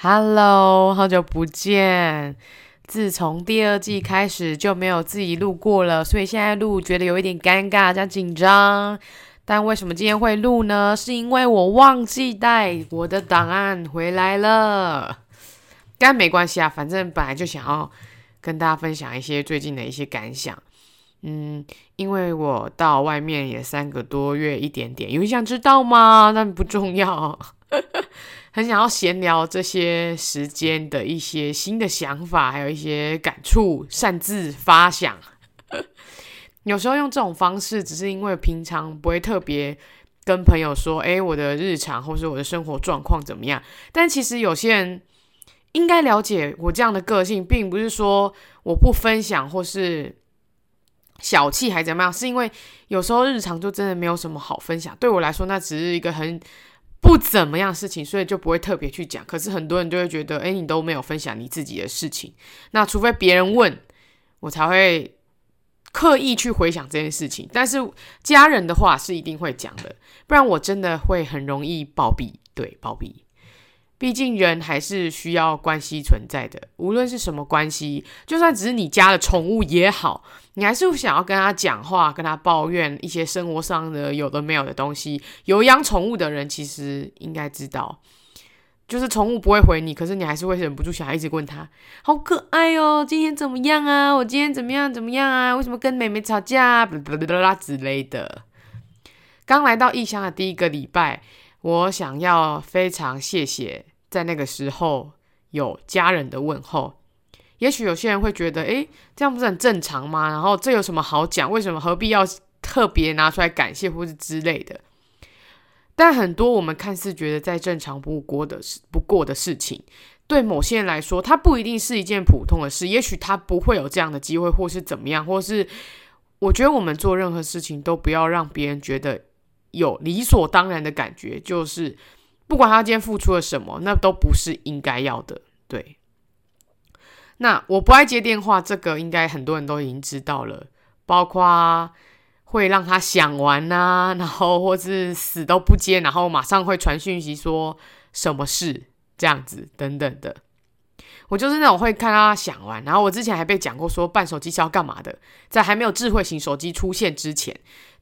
Hello，好久不见。自从第二季开始就没有自己录过了，所以现在录觉得有一点尴尬加紧张。但为什么今天会录呢？是因为我忘记带我的档案回来了。但没关系啊，反正本来就想要跟大家分享一些最近的一些感想。嗯，因为我到外面也三个多月一点点，有人想知道吗？但不重要。很想要闲聊这些时间的一些新的想法，还有一些感触，擅自发想。有时候用这种方式，只是因为平常不会特别跟朋友说，诶，我的日常或是我的生活状况怎么样。但其实有些人应该了解我这样的个性，并不是说我不分享或是小气还怎么样，是因为有时候日常就真的没有什么好分享。对我来说，那只是一个很。不怎么样事情，所以就不会特别去讲。可是很多人就会觉得，哎，你都没有分享你自己的事情。那除非别人问我，才会刻意去回想这件事情。但是家人的话是一定会讲的，不然我真的会很容易暴毙。对，暴毙。毕竟人还是需要关系存在的，无论是什么关系，就算只是你家的宠物也好，你还是想要跟他讲话，跟他抱怨一些生活上的有的没有的东西。有养宠物的人其实应该知道，就是宠物不会回你，可是你还是会忍不住想要一直问他，好可爱哦，今天怎么样啊？我今天怎么样怎么样啊？为什么跟妹妹吵架啊？之类的。刚来到异乡的第一个礼拜。我想要非常谢谢，在那个时候有家人的问候。也许有些人会觉得，诶，这样不是很正常吗？然后这有什么好讲？为什么何必要特别拿出来感谢或是之类的？但很多我们看似觉得再正常不过的事，不过的事情，对某些人来说，它不一定是一件普通的事。也许他不会有这样的机会，或是怎么样，或是我觉得我们做任何事情都不要让别人觉得。有理所当然的感觉，就是不管他今天付出了什么，那都不是应该要的。对，那我不爱接电话，这个应该很多人都已经知道了，包括会让他想玩啊，然后或是死都不接，然后马上会传讯息说什么事这样子等等的。我就是那种会看他想玩，然后我之前还被讲过说办手机是要干嘛的，在还没有智慧型手机出现之前。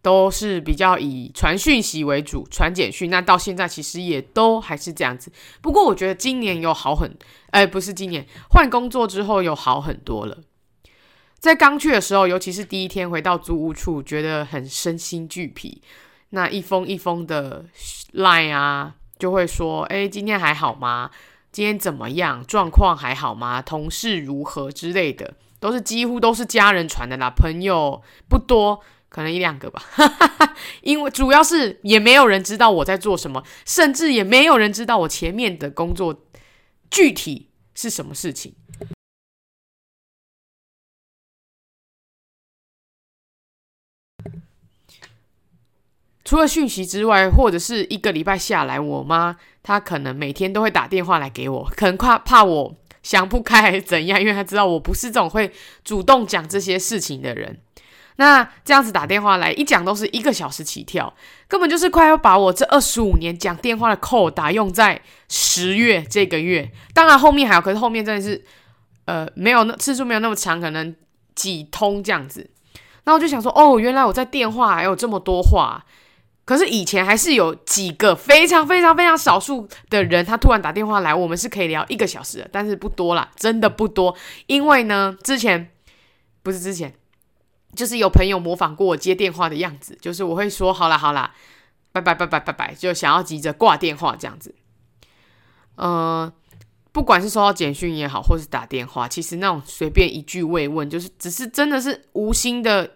都是比较以传讯息为主，传简讯。那到现在其实也都还是这样子。不过我觉得今年有好很，哎，不是今年换工作之后有好很多了。在刚去的时候，尤其是第一天回到租屋处，觉得很身心俱疲。那一封一封的 line 啊，就会说：“哎，今天还好吗？今天怎么样？状况还好吗？同事如何之类的，都是几乎都是家人传的啦，朋友不多。”可能一两个吧，因为主要是也没有人知道我在做什么，甚至也没有人知道我前面的工作具体是什么事情。除了讯息之外，或者是一个礼拜下来，我妈她可能每天都会打电话来给我，可能怕怕我想不开还是怎样，因为她知道我不是这种会主动讲这些事情的人。那这样子打电话来一讲都是一个小时起跳，根本就是快要把我这二十五年讲电话的扣打用在十月这个月。当然后面还有，可是后面真的是，呃，没有那次数没有那么长，可能几通这样子。那我就想说，哦，原来我在电话还有这么多话。可是以前还是有几个非常非常非常少数的人，他突然打电话来，我们是可以聊一个小时的，但是不多啦，真的不多。因为呢，之前不是之前。就是有朋友模仿过我接电话的样子，就是我会说好啦好啦，拜拜拜拜拜拜，就想要急着挂电话这样子。呃，不管是收到简讯也好，或是打电话，其实那种随便一句慰问，就是只是真的是无心的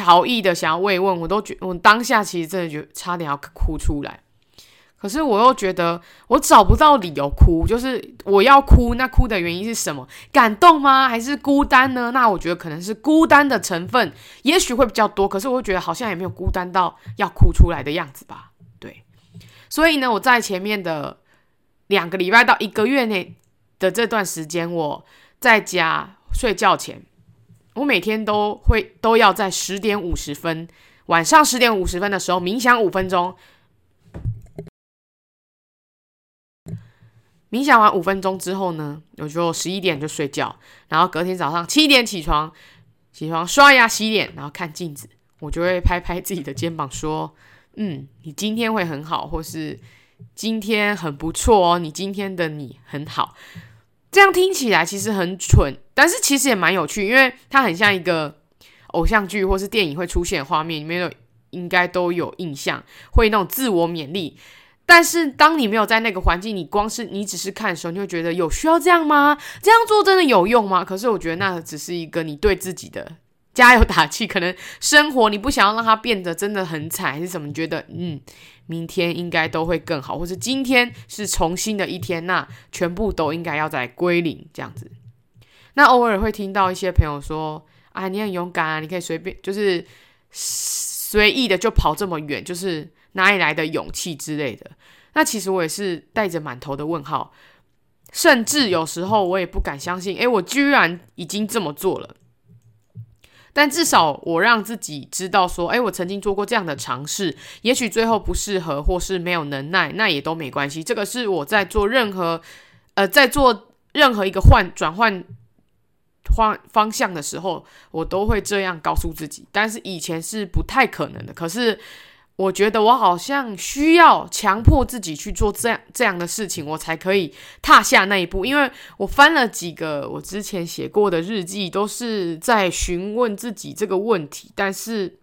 好意的想要慰问，我都觉我当下其实真的觉差点要哭出来。可是我又觉得我找不到理由哭，就是我要哭，那哭的原因是什么？感动吗？还是孤单呢？那我觉得可能是孤单的成分，也许会比较多。可是我觉得好像也没有孤单到要哭出来的样子吧？对。所以呢，我在前面的两个礼拜到一个月内的这段时间，我在家睡觉前，我每天都会都要在十点五十分，晚上十点五十分的时候冥想五分钟。冥想完五分钟之后呢，我就十一点就睡觉，然后隔天早上七点起床，起床刷牙洗脸，然后看镜子，我就会拍拍自己的肩膀说：“嗯，你今天会很好，或是今天很不错哦，你今天的你很好。”这样听起来其实很蠢，但是其实也蛮有趣，因为它很像一个偶像剧或是电影会出现画面，里面有应该都有印象，会那种自我勉励。但是当你没有在那个环境，你光是你只是看的时候，你会觉得有需要这样吗？这样做真的有用吗？可是我觉得那只是一个你对自己的加油打气。可能生活你不想要让它变得真的很惨，还是什么？你觉得嗯。明天应该都会更好，或是今天是重新的一天，那全部都应该要再归零这样子。那偶尔会听到一些朋友说：“啊，你很勇敢啊，你可以随便就是随意的就跑这么远，就是哪里来的勇气之类的。”那其实我也是带着满头的问号，甚至有时候我也不敢相信，诶，我居然已经这么做了。但至少我让自己知道说，诶，我曾经做过这样的尝试，也许最后不适合或是没有能耐，那也都没关系。这个是我在做任何，呃，在做任何一个换转换换方向的时候，我都会这样告诉自己。但是以前是不太可能的，可是。我觉得我好像需要强迫自己去做这样这样的事情，我才可以踏下那一步。因为我翻了几个我之前写过的日记，都是在询问自己这个问题，但是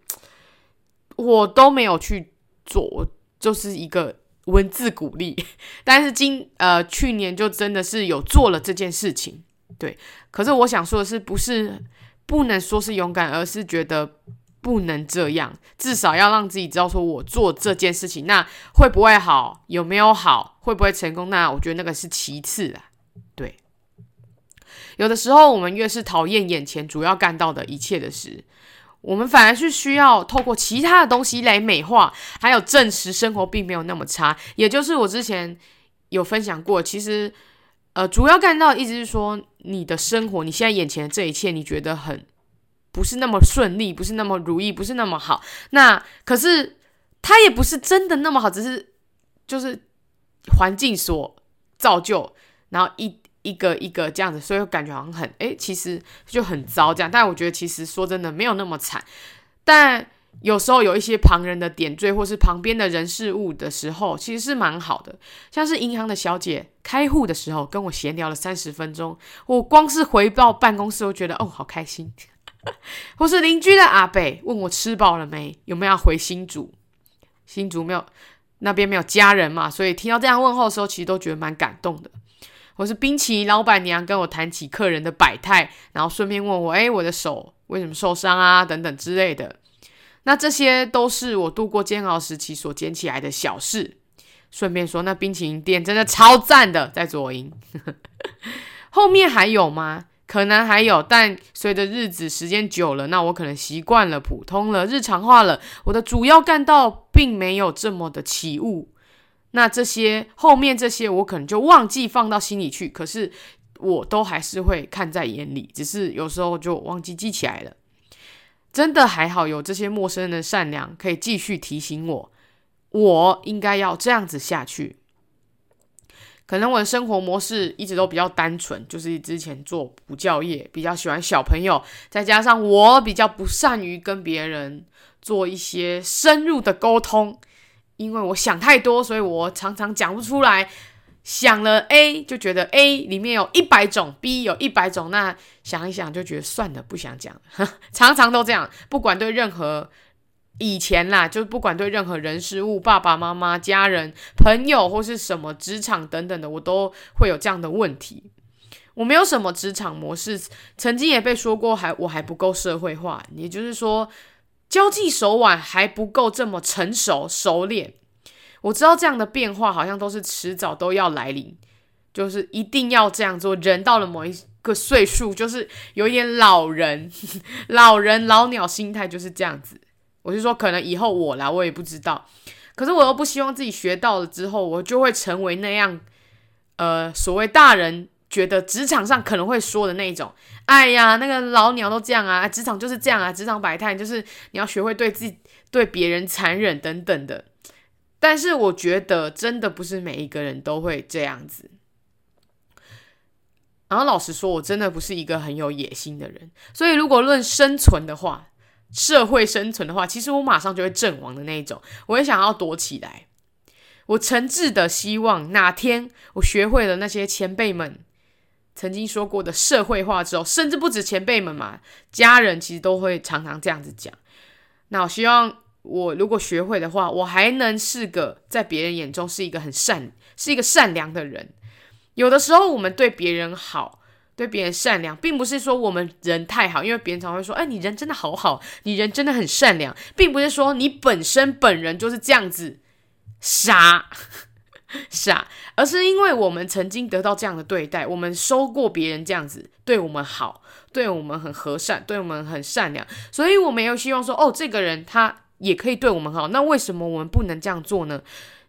我都没有去做，就是一个文字鼓励。但是今呃去年就真的是有做了这件事情，对。可是我想说的是，不是不能说是勇敢，而是觉得。不能这样，至少要让自己知道，说我做这件事情，那会不会好？有没有好？会不会成功？那我觉得那个是其次啊。对，有的时候我们越是讨厌眼前主要干到的一切的事，我们反而是需要透过其他的东西来美化，还有证实生活并没有那么差。也就是我之前有分享过，其实呃，主要干到的意思是说，你的生活，你现在眼前的这一切，你觉得很。不是那么顺利，不是那么如意，不是那么好。那可是他也不是真的那么好，只是就是环境所造就，然后一一个一个这样子，所以感觉好像很诶，其实就很糟这样。但我觉得其实说真的没有那么惨。但有时候有一些旁人的点缀，或是旁边的人事物的时候，其实是蛮好的。像是银行的小姐开户的时候，跟我闲聊了三十分钟，我光是回到办公室，我觉得哦，好开心。或是邻居的阿伯问我吃饱了没，有没有要回新竹？新竹没有，那边没有家人嘛，所以听到这样问候的时候，其实都觉得蛮感动的。或是冰淇淋老板娘跟我谈起客人的百态，然后顺便问我，哎，我的手为什么受伤啊？等等之类的。那这些都是我度过煎熬时期所捡起来的小事。顺便说，那冰淇淋店真的超赞的，在左营。后面还有吗？可能还有，但随着日子时间久了，那我可能习惯了、普通了、日常化了。我的主要干道并没有这么的起雾，那这些后面这些我可能就忘记放到心里去。可是我都还是会看在眼里，只是有时候就忘记记起来了。真的还好有这些陌生人的善良，可以继续提醒我，我应该要这样子下去。可能我的生活模式一直都比较单纯，就是之前做补教业，比较喜欢小朋友，再加上我比较不善于跟别人做一些深入的沟通，因为我想太多，所以我常常讲不出来。想了 A 就觉得 A 里面有一百种，B 有一百种，那想一想就觉得算了，不想讲。常常都这样，不管对任何。以前啦，就不管对任何人事物，爸爸妈妈、家人、朋友或是什么职场等等的，我都会有这样的问题。我没有什么职场模式，曾经也被说过还，我还不够社会化，也就是说，交际手腕还不够这么成熟熟练。我知道这样的变化好像都是迟早都要来临，就是一定要这样做。人到了某一个岁数，就是有一点老人、老人老鸟心态，就是这样子。我是说，可能以后我啦，我也不知道。可是我又不希望自己学到了之后，我就会成为那样，呃，所谓大人觉得职场上可能会说的那种。哎呀，那个老鸟都这样啊，职场就是这样啊，职场百态就是你要学会对自己、对别人残忍等等的。但是我觉得，真的不是每一个人都会这样子。然后老实说，我真的不是一个很有野心的人，所以如果论生存的话，社会生存的话，其实我马上就会阵亡的那一种，我也想要躲起来。我诚挚的希望哪天我学会了那些前辈们曾经说过的社会化之后，甚至不止前辈们嘛，家人其实都会常常这样子讲。那我希望我如果学会的话，我还能是个在别人眼中是一个很善，是一个善良的人。有的时候我们对别人好，对别人善良，并不是说我们人太好，因为别人常会说：“哎，你人真的好好，你人真的很善良。”并不是说你本身本人就是这样子。傻 傻，而是因为我们曾经得到这样的对待，我们收过别人这样子对我们好，对我们很和善，对我们很善良，所以我们又希望说，哦，这个人他也可以对我们好，那为什么我们不能这样做呢？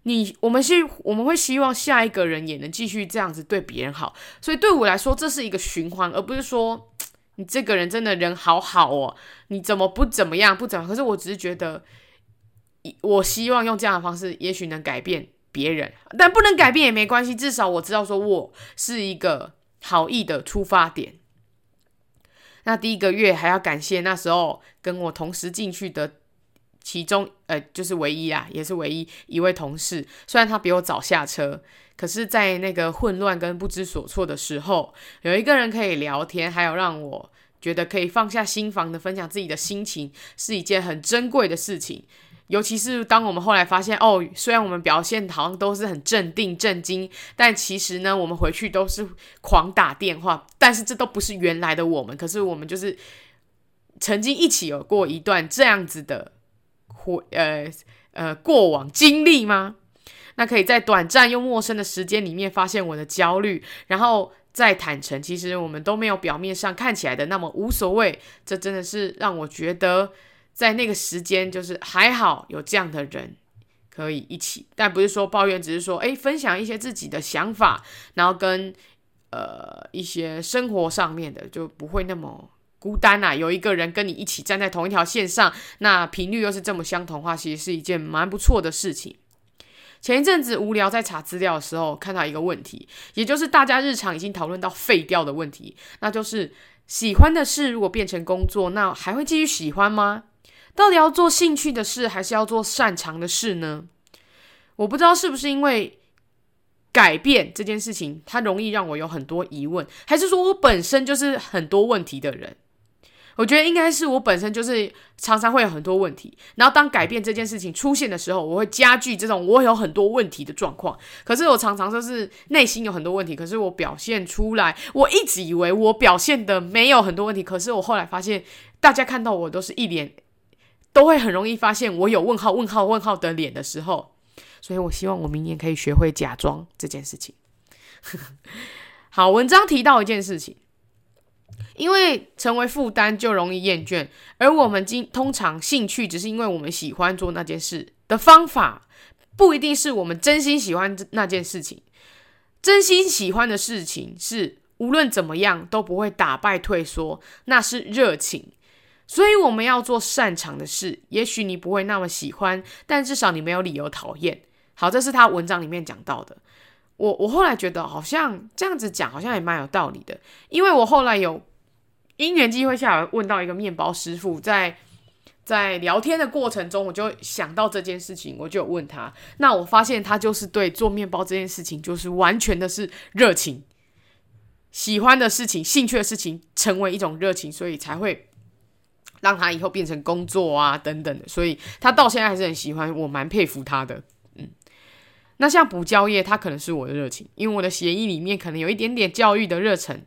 你，我们希我们会希望下一个人也能继续这样子对别人好，所以对我来说，这是一个循环，而不是说 你这个人真的人好好哦，你怎么不怎么样，不怎么样？可是我只是觉得。我希望用这样的方式，也许能改变别人，但不能改变也没关系。至少我知道，说我是一个好意的出发点。那第一个月还要感谢那时候跟我同时进去的其中，呃，就是唯一啊，也是唯一一位同事。虽然他比我早下车，可是，在那个混乱跟不知所措的时候，有一个人可以聊天，还有让我觉得可以放下心防的分享自己的心情，是一件很珍贵的事情。尤其是当我们后来发现，哦，虽然我们表现好像都是很镇定、震惊，但其实呢，我们回去都是狂打电话。但是这都不是原来的我们，可是我们就是曾经一起有过一段这样子的回呃呃过往经历吗？那可以在短暂又陌生的时间里面发现我的焦虑，然后再坦诚，其实我们都没有表面上看起来的那么无所谓。这真的是让我觉得。在那个时间，就是还好有这样的人可以一起，但不是说抱怨，只是说，诶，分享一些自己的想法，然后跟呃一些生活上面的，就不会那么孤单啊。有一个人跟你一起站在同一条线上，那频率又是这么相同的话，其实是一件蛮不错的事情。前一阵子无聊在查资料的时候，看到一个问题，也就是大家日常已经讨论到废掉的问题，那就是喜欢的事如果变成工作，那还会继续喜欢吗？到底要做兴趣的事，还是要做擅长的事呢？我不知道是不是因为改变这件事情，它容易让我有很多疑问，还是说我本身就是很多问题的人？我觉得应该是我本身就是常常会有很多问题，然后当改变这件事情出现的时候，我会加剧这种我有很多问题的状况。可是我常常就是内心有很多问题，可是我表现出来，我一直以为我表现的没有很多问题，可是我后来发现，大家看到我都是一脸。都会很容易发现我有问号、问号、问号的脸的时候，所以我希望我明年可以学会假装这件事情。好，文章提到一件事情，因为成为负担就容易厌倦，而我们经通常兴趣只是因为我们喜欢做那件事的方法，不一定是我们真心喜欢那件事情。真心喜欢的事情是无论怎么样都不会打败退缩，那是热情。所以我们要做擅长的事，也许你不会那么喜欢，但至少你没有理由讨厌。好，这是他文章里面讲到的。我我后来觉得好像这样子讲好像也蛮有道理的，因为我后来有因缘机会下来问到一个面包师傅，在在聊天的过程中，我就想到这件事情，我就问他。那我发现他就是对做面包这件事情，就是完全的是热情，喜欢的事情、兴趣的事情成为一种热情，所以才会。让他以后变成工作啊，等等的，所以他到现在还是很喜欢，我蛮佩服他的。那像补教业，它可能是我的热情，因为我的协议里面可能有一点点教育的热忱，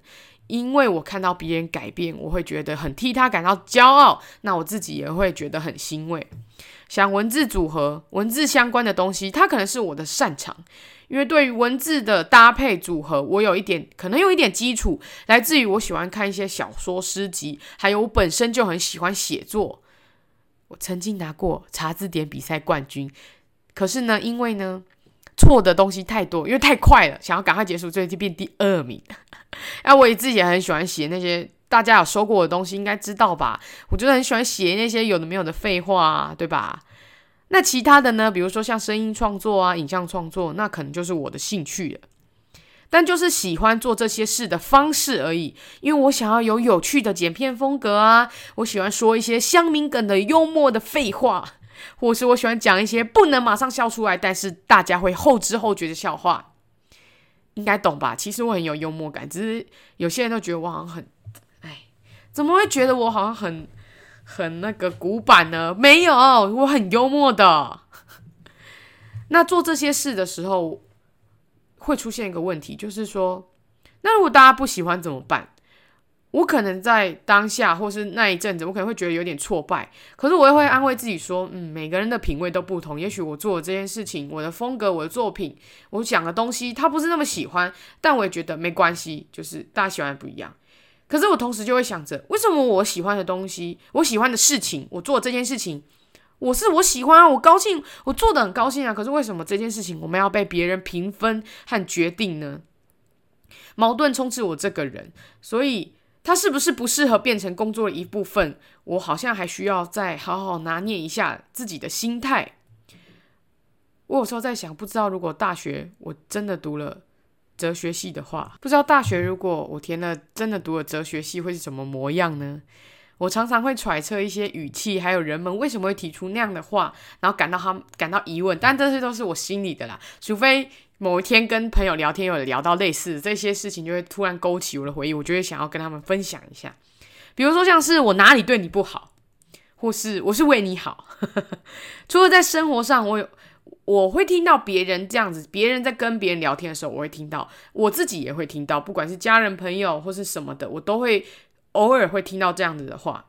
因为我看到别人改变，我会觉得很替他感到骄傲，那我自己也会觉得很欣慰。像文字组合、文字相关的东西，它可能是我的擅长。因为对于文字的搭配组合，我有一点可能有一点基础，来自于我喜欢看一些小说、诗集，还有我本身就很喜欢写作。我曾经拿过查字典比赛冠军，可是呢，因为呢错的东西太多，因为太快了，想要赶快结束，所以就变第二名。哎，我也自己也很喜欢写那些大家有说过的东西，应该知道吧？我觉得很喜欢写那些有的没有的废话，对吧？那其他的呢？比如说像声音创作啊、影像创作，那可能就是我的兴趣了。但就是喜欢做这些事的方式而已。因为我想要有有趣的剪片风格啊，我喜欢说一些乡民梗的幽默的废话，或是我喜欢讲一些不能马上笑出来，但是大家会后知后觉的笑话。应该懂吧？其实我很有幽默感，只是有些人都觉得我好像很，哎，怎么会觉得我好像很很那个古板呢？没有，我很幽默的。那做这些事的时候，会出现一个问题，就是说，那如果大家不喜欢怎么办？我可能在当下或是那一阵子，我可能会觉得有点挫败。可是我也会安慰自己说，嗯，每个人的品味都不同。也许我做的这件事情，我的风格，我的作品，我讲的东西，他不是那么喜欢，但我也觉得没关系，就是大家喜欢的不一样。可是我同时就会想着，为什么我喜欢的东西，我喜欢的事情，我做这件事情。我是我喜欢啊，我高兴，我做得很高兴啊。可是为什么这件事情我们要被别人评分和决定呢？矛盾充斥我这个人，所以他是不是不适合变成工作的一部分？我好像还需要再好好拿捏一下自己的心态。我有时候在想，不知道如果大学我真的读了哲学系的话，不知道大学如果我填了真的读了哲学系会是什么模样呢？我常常会揣测一些语气，还有人们为什么会提出那样的话，然后感到他感到疑问。但这些都是我心里的啦，除非某一天跟朋友聊天，有聊到类似这些事情，就会突然勾起我的回忆，我就会想要跟他们分享一下。比如说，像是我哪里对你不好，或是我是为你好。除了在生活上，我有我会听到别人这样子，别人在跟别人聊天的时候，我会听到，我自己也会听到，不管是家人、朋友或是什么的，我都会。偶尔会听到这样子的话，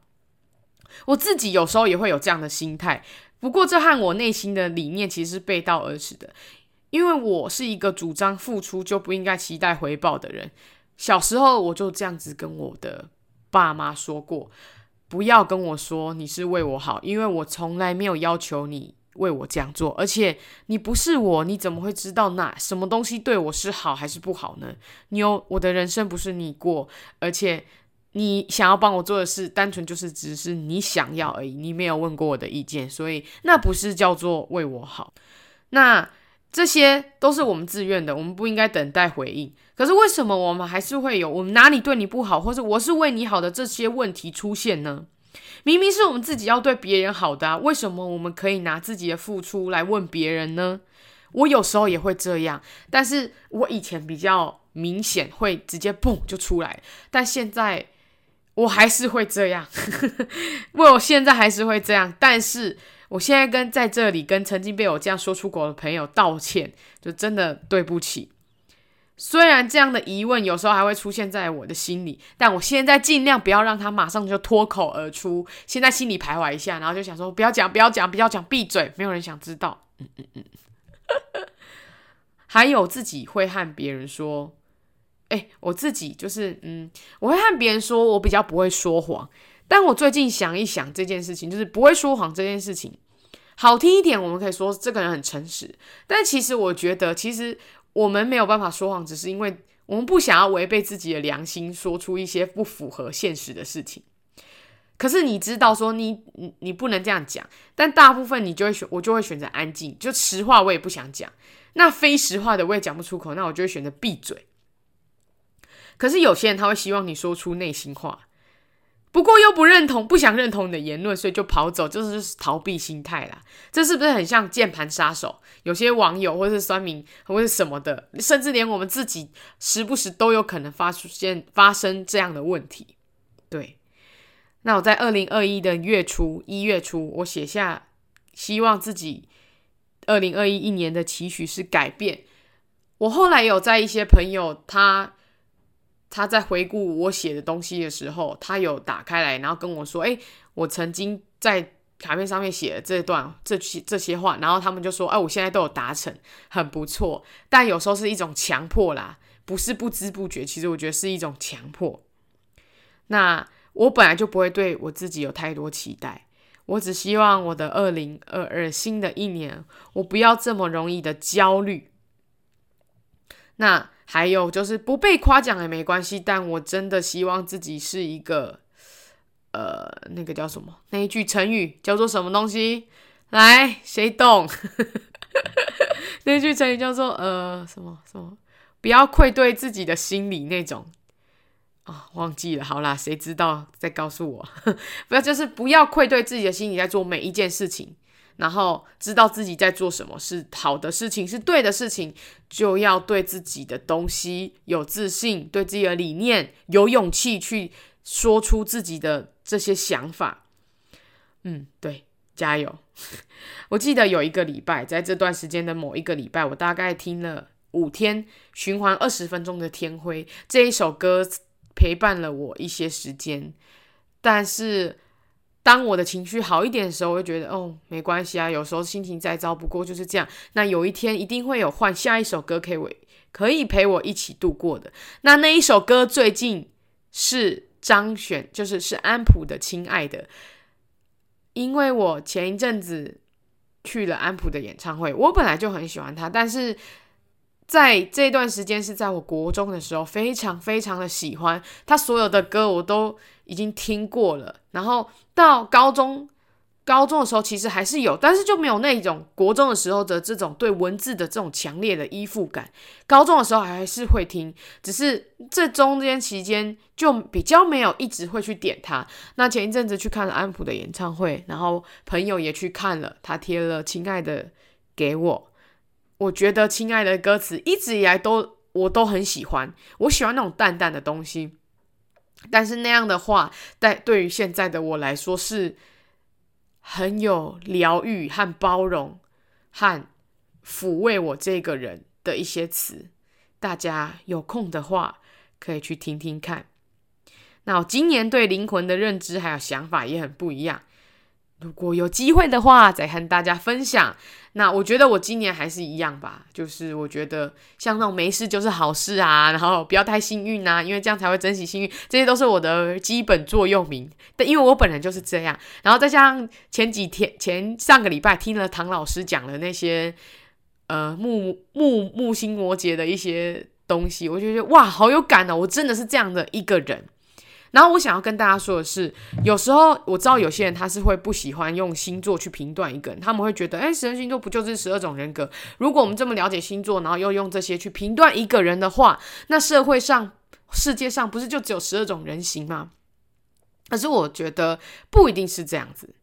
我自己有时候也会有这样的心态。不过，这和我内心的理念其实是背道而驰的，因为我是一个主张付出就不应该期待回报的人。小时候我就这样子跟我的爸妈说过，不要跟我说你是为我好，因为我从来没有要求你为我这样做，而且你不是我，你怎么会知道那什么东西对我是好还是不好呢？你有我的人生不是你过，而且。你想要帮我做的事，单纯就是只是你想要而已，你没有问过我的意见，所以那不是叫做为我好。那这些都是我们自愿的，我们不应该等待回应。可是为什么我们还是会有我们哪里对你不好，或是我是为你好的这些问题出现呢？明明是我们自己要对别人好的啊，为什么我们可以拿自己的付出来问别人呢？我有时候也会这样，但是我以前比较明显会直接蹦就出来，但现在。我还是会这样，为 我现在还是会这样，但是我现在跟在这里跟曾经被我这样说出口的朋友道歉，就真的对不起。虽然这样的疑问有时候还会出现在我的心里，但我现在尽量不要让他马上就脱口而出，先在心里徘徊一下，然后就想说不要讲，不要讲，不要讲，闭嘴，没有人想知道。嗯嗯嗯。还有自己会和别人说。哎，我自己就是，嗯，我会和别人说，我比较不会说谎。但我最近想一想这件事情，就是不会说谎这件事情，好听一点，我们可以说这个人很诚实。但其实我觉得，其实我们没有办法说谎，只是因为我们不想要违背自己的良心，说出一些不符合现实的事情。可是你知道，说你你你不能这样讲，但大部分你就会选，我就会选择安静，就实话我也不想讲，那非实话的我也讲不出口，那我就会选择闭嘴。可是有些人他会希望你说出内心话，不过又不认同、不想认同你的言论，所以就跑走，就是逃避心态啦。这是不是很像键盘杀手？有些网友或是酸民或是什么的，甚至连我们自己时不时都有可能发出现发生这样的问题。对，那我在二零二一的月初一月初，我写下希望自己二零二一一年的期许是改变。我后来有在一些朋友他。他在回顾我写的东西的时候，他有打开来，然后跟我说：“诶，我曾经在卡片上面写了这段这些这些话。”然后他们就说：“哎，我现在都有达成，很不错。”但有时候是一种强迫啦，不是不知不觉。其实我觉得是一种强迫。那我本来就不会对我自己有太多期待，我只希望我的二零二二新的一年，我不要这么容易的焦虑。那。还有就是不被夸奖也没关系，但我真的希望自己是一个，呃，那个叫什么？那一句成语叫做什么东西？来，谁懂？那句成语叫做呃什么什么？不要愧对自己的心理那种啊、忘记了，好啦，谁知道再告诉我，不要就是不要愧对自己的心理，在做每一件事情。然后知道自己在做什么是好的事情，是对的事情，就要对自己的东西有自信，对自己的理念有勇气去说出自己的这些想法。嗯，对，加油！我记得有一个礼拜，在这段时间的某一个礼拜，我大概听了五天循环二十分钟的《天灰》这一首歌，陪伴了我一些时间，但是。当我的情绪好一点的时候，我就觉得哦，没关系啊。有时候心情再糟，不过就是这样。那有一天一定会有换下一首歌可以为可以陪我一起度过的。那那一首歌最近是张悬，就是是安普的《亲爱的》，因为我前一阵子去了安普的演唱会，我本来就很喜欢他，但是在这段时间是在我国中的时候，非常非常的喜欢他所有的歌，我都已经听过了，然后。到高中，高中的时候其实还是有，但是就没有那种国中的时候的这种对文字的这种强烈的依附感。高中的时候还是会听，只是这中间期间就比较没有一直会去点它。那前一阵子去看了安普的演唱会，然后朋友也去看了，他贴了《亲爱的》给我。我觉得《亲爱的》歌词一直以来都我都很喜欢，我喜欢那种淡淡的东西。但是那样的话，在对于现在的我来说，是很有疗愈和包容和抚慰我这个人的一些词。大家有空的话，可以去听听看。那我今年对灵魂的认知还有想法也很不一样。如果有机会的话，再和大家分享。那我觉得我今年还是一样吧，就是我觉得像那种没事就是好事啊，然后不要太幸运啊，因为这样才会珍惜幸运，这些都是我的基本座右铭。但因为我本人就是这样，然后再加上前几天前上个礼拜听了唐老师讲的那些呃木木木星摩羯的一些东西，我就觉得哇，好有感哦，我真的是这样的一个人。然后我想要跟大家说的是，有时候我知道有些人他是会不喜欢用星座去评断一个人，他们会觉得，哎，十二星座不就是十二种人格？如果我们这么了解星座，然后又用这些去评断一个人的话，那社会上、世界上不是就只有十二种人形吗？可是我觉得不一定是这样子，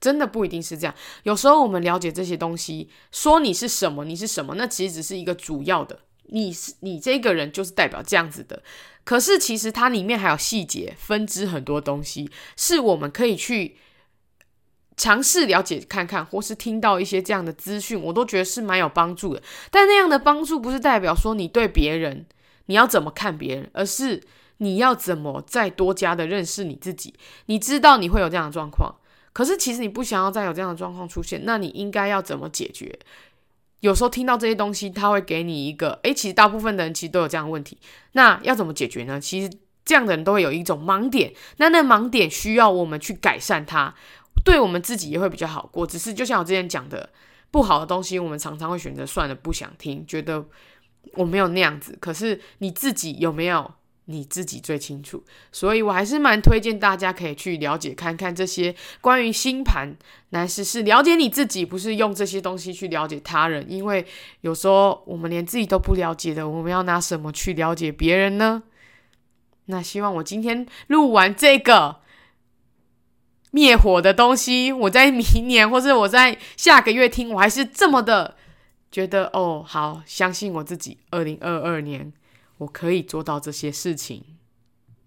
真的不一定是这样。有时候我们了解这些东西，说你是什么，你是什么，那其实只是一个主要的。你是你这个人就是代表这样子的，可是其实它里面还有细节分支很多东西，是我们可以去尝试了解看看，或是听到一些这样的资讯，我都觉得是蛮有帮助的。但那样的帮助不是代表说你对别人你要怎么看别人，而是你要怎么再多加的认识你自己。你知道你会有这样的状况，可是其实你不想要再有这样的状况出现，那你应该要怎么解决？有时候听到这些东西，他会给你一个，诶，其实大部分的人其实都有这样的问题，那要怎么解决呢？其实这样的人都会有一种盲点，那那盲点需要我们去改善它，对我们自己也会比较好过。只是就像我之前讲的，不好的东西，我们常常会选择算了，不想听，觉得我没有那样子。可是你自己有没有？你自己最清楚，所以我还是蛮推荐大家可以去了解看看这些关于星盘。但是是了解你自己，不是用这些东西去了解他人，因为有时候我们连自己都不了解的，我们要拿什么去了解别人呢？那希望我今天录完这个灭火的东西，我在明年或者我在下个月听，我还是这么的觉得哦，好，相信我自己，二零二二年。我可以做到这些事情。